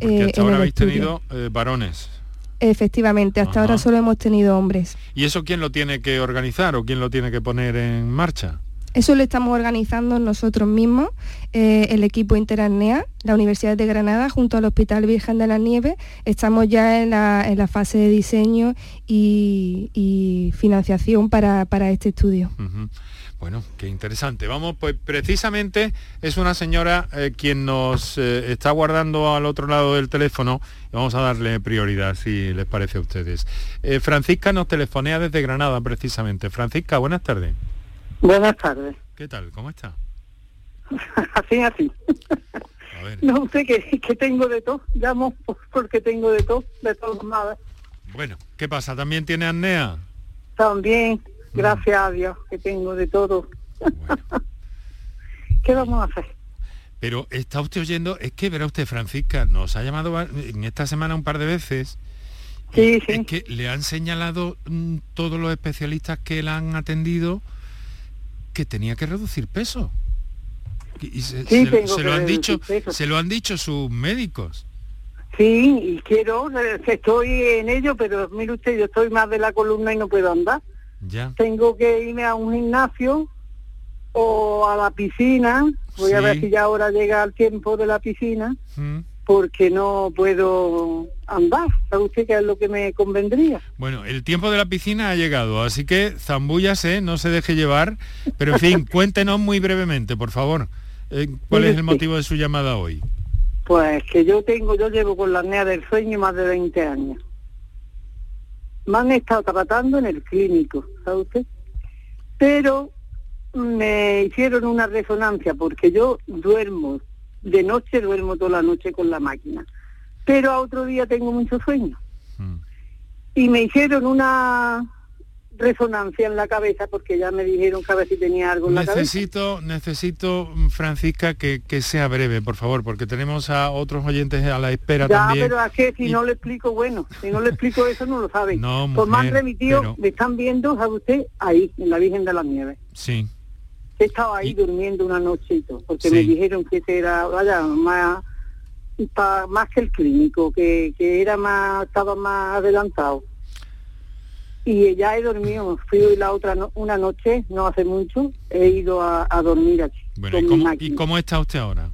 Porque hasta ahora habéis tenido varones. Efectivamente, hasta ahora solo hemos tenido hombres. ¿Y eso quién lo tiene que organizar o quién lo tiene que poner en marcha? Eso lo estamos organizando nosotros mismos, eh, el equipo Interarnea, la Universidad de Granada, junto al Hospital Virgen de la Nieve. Estamos ya en la, fase de diseño y, financiación para, este estudio. Bueno, qué interesante. Vamos, pues precisamente es una señora eh, quien nos eh, está guardando al otro lado del teléfono y vamos a darle prioridad, si les parece a ustedes. Eh, Francisca nos telefonea desde Granada, precisamente. Francisca, buenas tardes. Buenas tardes. ¿Qué tal? ¿Cómo está? así, así. No sé qué, tengo de todo. Llamo porque tengo de todo, de todas nada. Bueno, ¿qué pasa? ¿También tiene apnea? También. Gracias a Dios que tengo de todo. ¿Qué vamos a hacer? Pero está usted oyendo, es que verá usted, Francisca, nos ha llamado en esta semana un par de veces. Sí, sí. Es que le han señalado mm, todos los especialistas que la han atendido que tenía que reducir peso. Y se, lo han dicho, se lo han dicho sus médicos. Sí, y quiero, estoy en ello, pero mire usted, yo estoy más de la columna y no puedo andar. Tengo que irme a un gimnasio o a la piscina. Voy a ver si ya ahora llega el tiempo de la piscina. Mm. Porque no puedo andar. ¿Sabe usted qué es lo que me convendría? Bueno, el tiempo de la piscina ha llegado, así que zambúllase, no se deje llevar. Pero en fin, cuéntenos muy brevemente, por favor. Eh, ¿Cuál es el motivo de su llamada hoy? Pues que yo tengo, yo llevo con la apnea del sueño más de 20 años me han estado tratando en el clínico, ¿sabe usted? Pero me hicieron una resonancia porque yo duermo, de noche duermo toda la noche con la máquina, pero a otro día tengo mucho sueño. Mm. Y me hicieron una resonancia en la cabeza porque ya me dijeron que a ver si tenía algo en la necesito, cabeza. Necesito, Francisca, que, sea breve, por favor, porque tenemos a otros oyentes a la espera ya, también. pero es que si no le explico, bueno, si no le explico eso no lo saben. No, Por más remitido, me están viendo, ¿sabe usted? Ahí, en la Virgen de las Nieves. Sí. He estado ahí durmiendo una noche porque me dijeron que era, vaya, más, más que el clínico, que, que era más, estaba más adelantado y ya he dormido, fui la otra una noche, no hace mucho, he ido a, dormir aquí. ¿y, cómo, está usted ahora?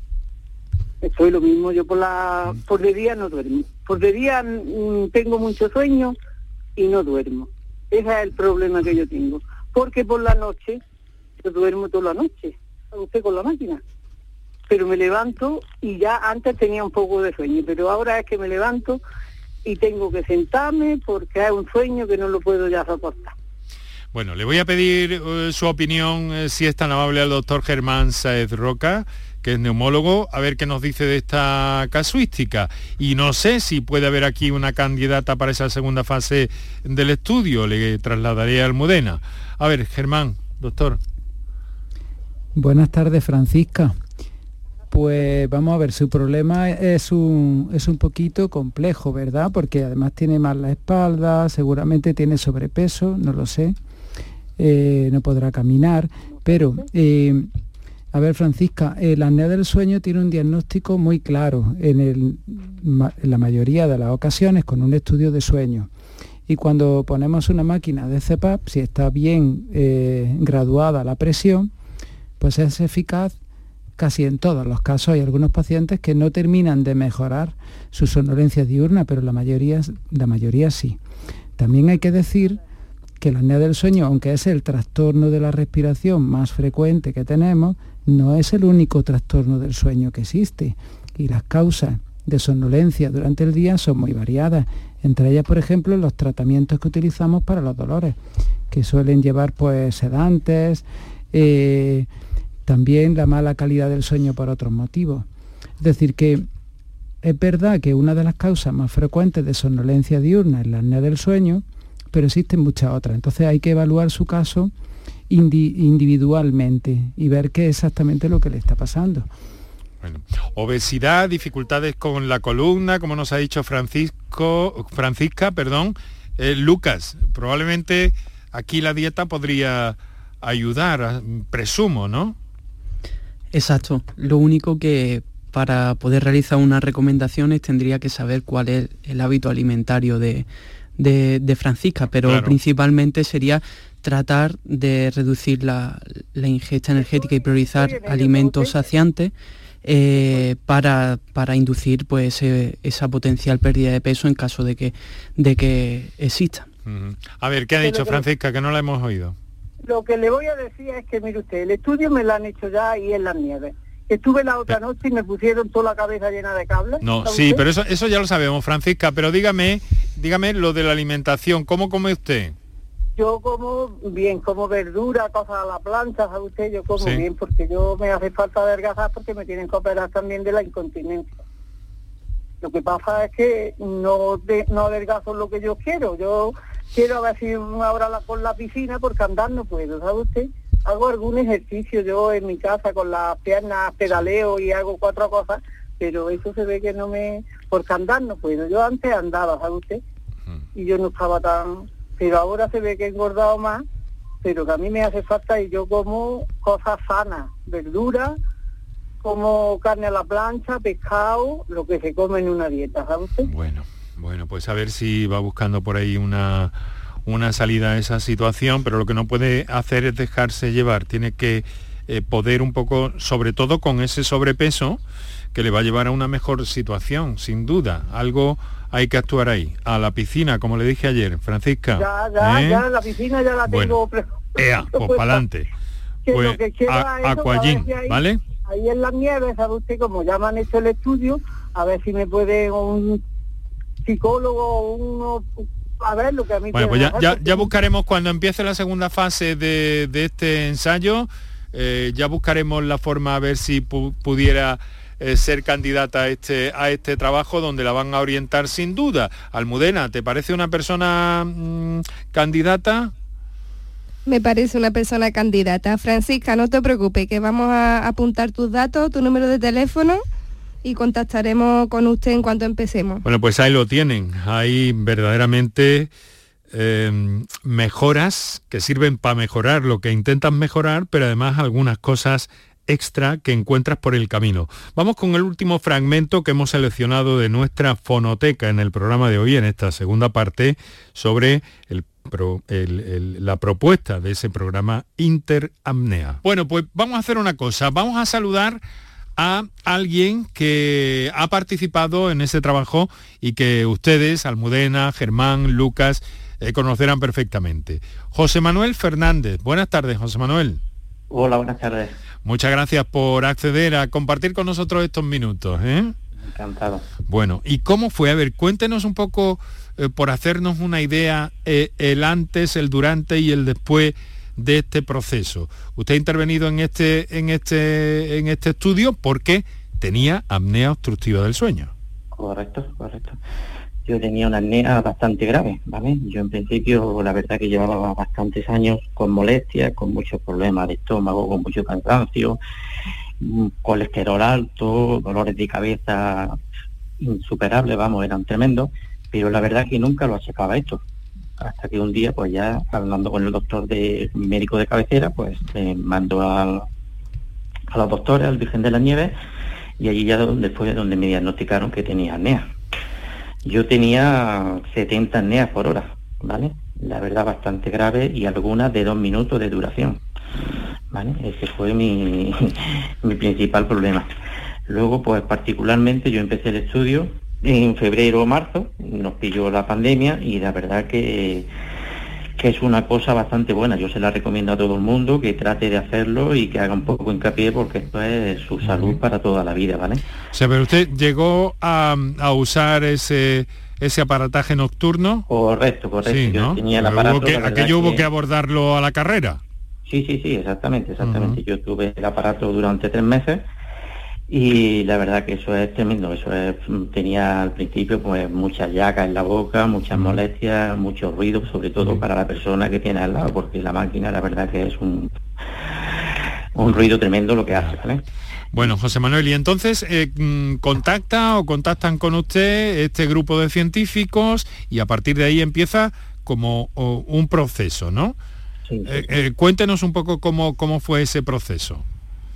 Estoy lo mismo, yo por la por de día no duermo. Por de día mm, tengo mucho sueño y no duermo. Ese es el problema que yo tengo. Porque por la noche, yo duermo toda la noche, usted con la máquina. Pero me levanto y ya antes tenía un poco de sueño, pero ahora es que me levanto y tengo que sentarme porque hay un sueño que no lo puedo ya soportar. Bueno, le voy a pedir eh, su opinión, eh, si es tan amable, al doctor Germán Saez Roca, que es neumólogo, a ver qué nos dice de esta casuística. Y no sé si puede haber aquí una candidata para esa segunda fase del estudio, le trasladaré a Almudena. A ver, Germán, doctor. Buenas tardes, Francisca. Pues vamos a ver, su problema es un, es un poquito complejo, ¿verdad? Porque además tiene mal la espalda, seguramente tiene sobrepeso, no lo sé, eh, no podrá caminar, pero eh, a ver, Francisca, la apnea del sueño tiene un diagnóstico muy claro en, la mayoría de las ocasiones con un estudio de sueño. Y cuando ponemos una máquina de CPAP, si está bien eh, graduada la presión, pues es eficaz casi en todos los casos. Hay algunos pacientes que no terminan de mejorar su somnolencia diurna, pero la mayoría, la mayoría sí. También hay que decir que la apnea del sueño, aunque es el trastorno de la respiración más frecuente que tenemos, no es el único trastorno del sueño que existe y las causas de somnolencia durante el día son muy variadas. Entre ellas, por ejemplo, los tratamientos que utilizamos para los dolores, que suelen llevar pues sedantes, eh, también la mala calidad del sueño por otros motivos. Es decir, que es verdad que una de las causas más frecuentes de somnolencia diurna es la apnea del sueño, pero existen muchas otras. Entonces hay que evaluar su caso individualmente y ver qué es exactamente lo que le está pasando. obesidad, dificultades con la columna, como nos ha dicho Francisco, Francisca, perdón, eh, Lucas, probablemente aquí la dieta podría ayudar, presumo, ¿no? Exacto. Lo único que para poder realizar unas recomendaciones tendría que saber cuál es el hábito alimentario de, Francisca, pero principalmente sería tratar de reducir la, ingesta energética y priorizar alimentos saciantes eh, para, para, inducir pues, eh, esa potencial pérdida de peso en caso de que, de que exista. A ver, ¿qué ha dicho Francisca? Que no la hemos oído. Lo que le voy a decir es que, mire usted, el estudio me lo han hecho ya y en las nieves. Estuve la otra noche y me pusieron toda la cabeza llena de cables. No, sí, pero eso, eso ya lo sabemos, Francisca. Pero dígame, dígame lo de la alimentación. ¿Cómo come usted? yo como bien, como verdura, cosas a la plancha, ¿sabe usted? Yo como bien porque yo me hace falta adelgazar porque me tienen que operar también de la incontinencia. Lo que pasa es que no, de, no adelgazo lo que yo quiero. Yo quiero ver si una hora la, por la piscina porque andar no puedo, ¿sabe usted? Hago algún ejercicio yo en mi casa con las piernas, pedaleo y hago cuatro cosas, pero eso se ve que no me... porque andar no puedo. Yo antes andaba, ¿sabe usted? Y yo no estaba tan pero ahora se ve que he engordado más, pero que a mí me hace falta y yo como cosas sanas, verduras, como carne a la plancha, pescado, lo que se come en una dieta, ¿sabe usted? Bueno, bueno, pues a ver si va buscando por ahí una, una salida a esa situación, pero lo que no puede hacer es dejarse llevar, tiene que eh, poder un poco, sobre todo con ese sobrepeso, que le va a llevar a una mejor situación, sin duda. Algo hay que actuar ahí. A la piscina, como le dije ayer, Francisca. Ya, ya, ¿eh? ya, la piscina ya la tengo. Bueno, ea, pues para adelante. Pues, Aquallín, ¿vale? Ahí en la nieve, sabe usted, como ya me han hecho el estudio, a ver si me puede un psicólogo uno a ver lo que a mí bueno, pues ya, ya, buscaremos cuando empiece la segunda fase de, este ensayo, eh, ya buscaremos la forma a ver si pudiera eh, ser candidata a este, a este trabajo donde la van a orientar sin duda. Almudena, ¿te parece una persona mm, candidata? Me parece una persona candidata. Francisca, no te preocupes, que vamos a apuntar tus datos, tu número de teléfono y contactaremos con usted en cuanto empecemos. Bueno, pues ahí lo tienen. Hay verdaderamente eh, mejoras que sirven para mejorar lo que intentan mejorar, pero además algunas cosas extra que encuentras por el camino. Vamos con el último fragmento que hemos seleccionado de nuestra fonoteca en el programa de hoy, en esta segunda parte, sobre la propuesta de ese programa Interamnea. Bueno, pues vamos a hacer una cosa, vamos a saludar a alguien que ha participado en ese trabajo y que ustedes, Almudena, Germán, Lucas, eh, conocerán perfectamente. José Manuel Fernández. Buenas tardes, José Manuel. Hola, buenas tardes. Muchas gracias por acceder a compartir con nosotros estos minutos. ¿eh? Encantado. Bueno, ¿y cómo fue? A ver, cuéntenos un poco, eh, por hacernos una idea, el antes, el durante y el después de este proceso. Usted ha intervenido en este, en este, en este estudio porque tenía apnea obstructiva del sueño. Correcto, correcto. Yo tenía una apnea bastante grave, ¿vale? Yo en principio la verdad que llevaba bastantes años con molestias, con muchos problemas de estómago, con mucho cansancio, mm, colesterol alto, dolores de cabeza insuperables, vamos, eran tremendos, pero la verdad que nunca lo achacaba esto. Hasta que un día, pues ya hablando con el doctor de médico de cabecera, pues me mandó al, a los doctores, al Virgen de la Nieve, y allí ya donde fue donde me diagnosticaron que tenía apnea. Yo tenía 70 apneas por hora, ¿vale? La verdad bastante grave y algunas de dos minutos de duración. ¿Vale? Ese fue mi, mi principal problema. Luego, pues particularmente yo empecé el estudio en febrero o marzo, nos pilló la pandemia y la verdad que, que es una cosa bastante buena. Yo se la recomiendo a todo el mundo que trate de hacerlo y que haga un poco hincapié porque esto es su salud para toda la vida, ¿vale? O sea, pero usted llegó a, usar ese ese aparataje nocturno. Correcto, correcto. Yo tenía el aparato, aquello hubo que abordarlo a la carrera. Sí, sí, sí, exactamente, exactamente. Yo tuve el aparato durante tres meses y la verdad que eso es tremendo, eso es, tenía al principio pues muchas llagas en la boca, muchas molestias, mucho ruido, sobre todo para la persona que tiene al lado, porque la máquina la verdad que es un, un ruido tremendo lo que hace, ¿vale? Bueno, José Manuel, y entonces eh, mm, contacta o contactan con usted este grupo de científicos y a partir de ahí empieza como un proceso, ¿no? Eh, eh, cuéntenos un poco cómo, cómo fue ese proceso.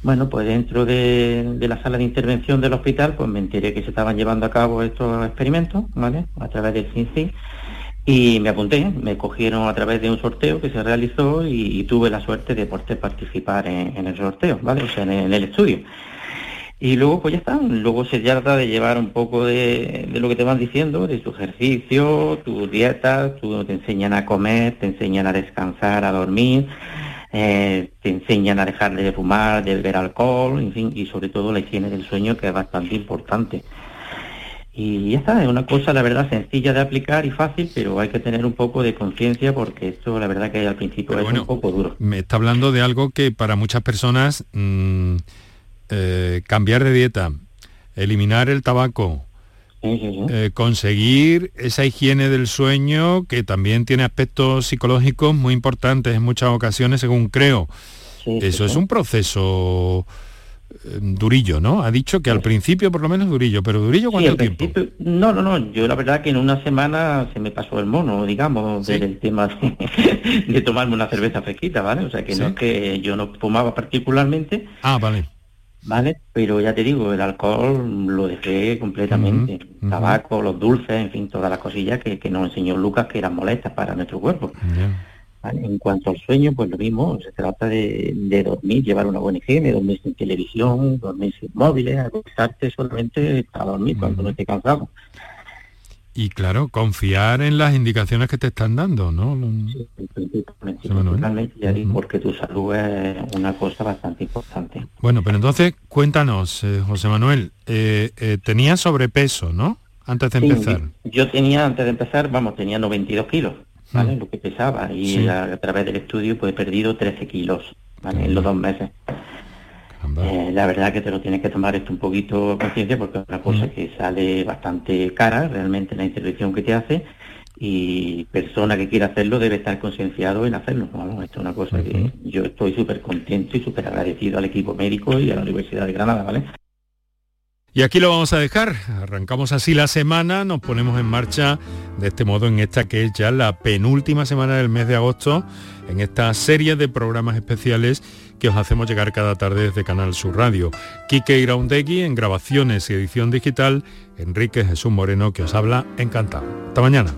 Bueno, pues dentro de, la sala de intervención del hospital, pues me enteré que se estaban llevando a cabo estos experimentos, ¿vale? A través del CINCI. Y me apunté, me cogieron a través de un sorteo que se realizó y, tuve la suerte de poder participar en, el sorteo, ¿vale? O sea, en, el estudio. Y luego, pues ya está, luego se trata de llevar un poco de, lo que te van diciendo, de tu ejercicio, tu dieta, tu, te enseñan a comer, te enseñan a descansar, a dormir, eh, te enseñan a dejar de fumar, de beber alcohol, en fin, y sobre todo la higiene del sueño que es bastante importante. Y ya está, es una cosa, la verdad, sencilla de aplicar y fácil, pero hay que tener un poco de conciencia porque esto, la verdad, que al principio es un poco duro. Me está hablando de algo que para muchas personas, mm, eh, cambiar de dieta, eliminar el tabaco, eh, conseguir esa higiene del sueño que también tiene aspectos psicológicos muy importantes en muchas ocasiones, según creo. Eso es un proceso eh, durillo, ¿no? Ha dicho que al principio por lo menos durillo, pero durillo cuánto tiempo? No, no, no, yo la verdad que en una semana se me pasó el mono, digamos, del tema de, tomarme una cerveza fresquita, ¿vale? O sea que no es que yo no fumaba particularmente. Ah, vale. ¿Vale? Pero ya te digo, el alcohol lo dejé completamente. Tabaco, los dulces, en fin, todas las cosillas que, nos enseñó Lucas que eran molestas para nuestro cuerpo. En cuanto al sueño, pues lo mismo, se trata de, dormir, llevar una buena higiene, dormir sin televisión, dormir sin móviles, acostarte solamente a dormir cuando no esté cansado. Y claro, confiar en las indicaciones que te están dando, ¿no? Sí, porque tu salud es una cosa bastante importante. Bueno, pero entonces cuéntanos, eh, José Manuel, eh, eh, tenía sobrepeso, ¿no? Antes de empezar. Yo tenía, antes de empezar, vamos, tenía 92 kilos, ¿vale? Mm. Lo que pesaba. Y a, través del estudio pues he perdido 13 kilos, ¿vale? En los dos meses. Eh, la verdad que te lo tienes que tomar esto un poquito conciencia porque es una cosa que sale bastante cara realmente la intervención que te hace y persona que quiera hacerlo debe estar concienciado en hacerlo. Esto es una cosa que yo estoy súper contento y súper agradecido al equipo médico y a la Universidad de Granada, ¿vale? Y aquí lo vamos a dejar. Arrancamos así la semana, nos ponemos en marcha de este modo en esta que es ya la penúltima semana del mes de agosto, en esta serie de programas especiales que os hacemos llegar cada tarde desde Canal Sur Radio. Quique Iraundegui en grabaciones y edición digital, Enrique Jesús Moreno que os habla encantado. Hasta mañana.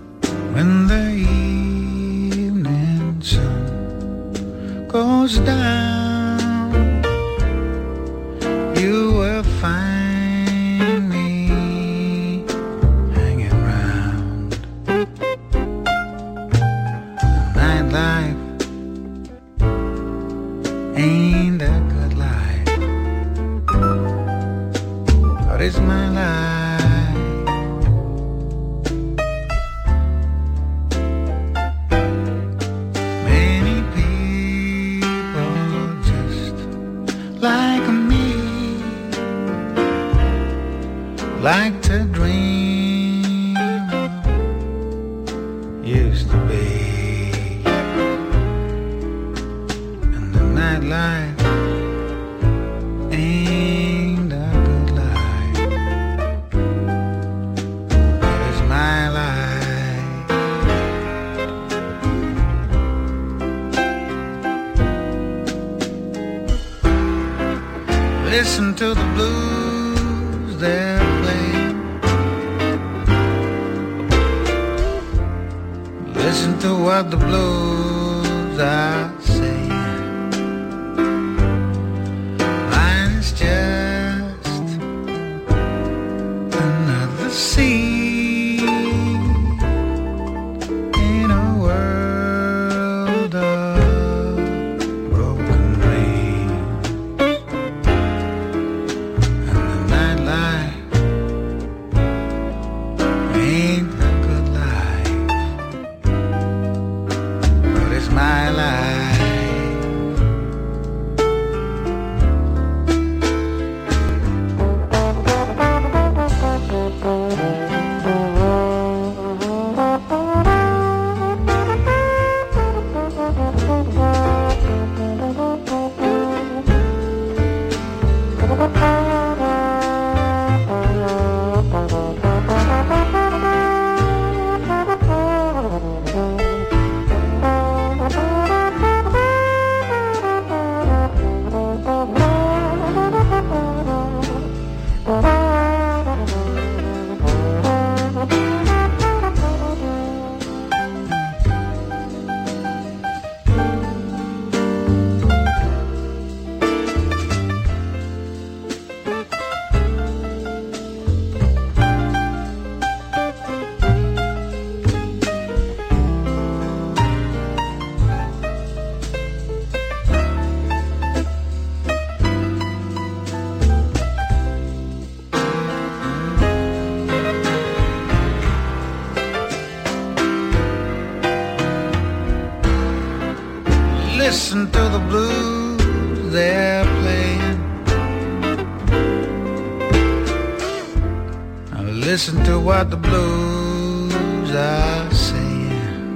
listen to what the blues are saying.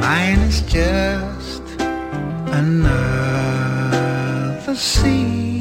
Mine is just another scene.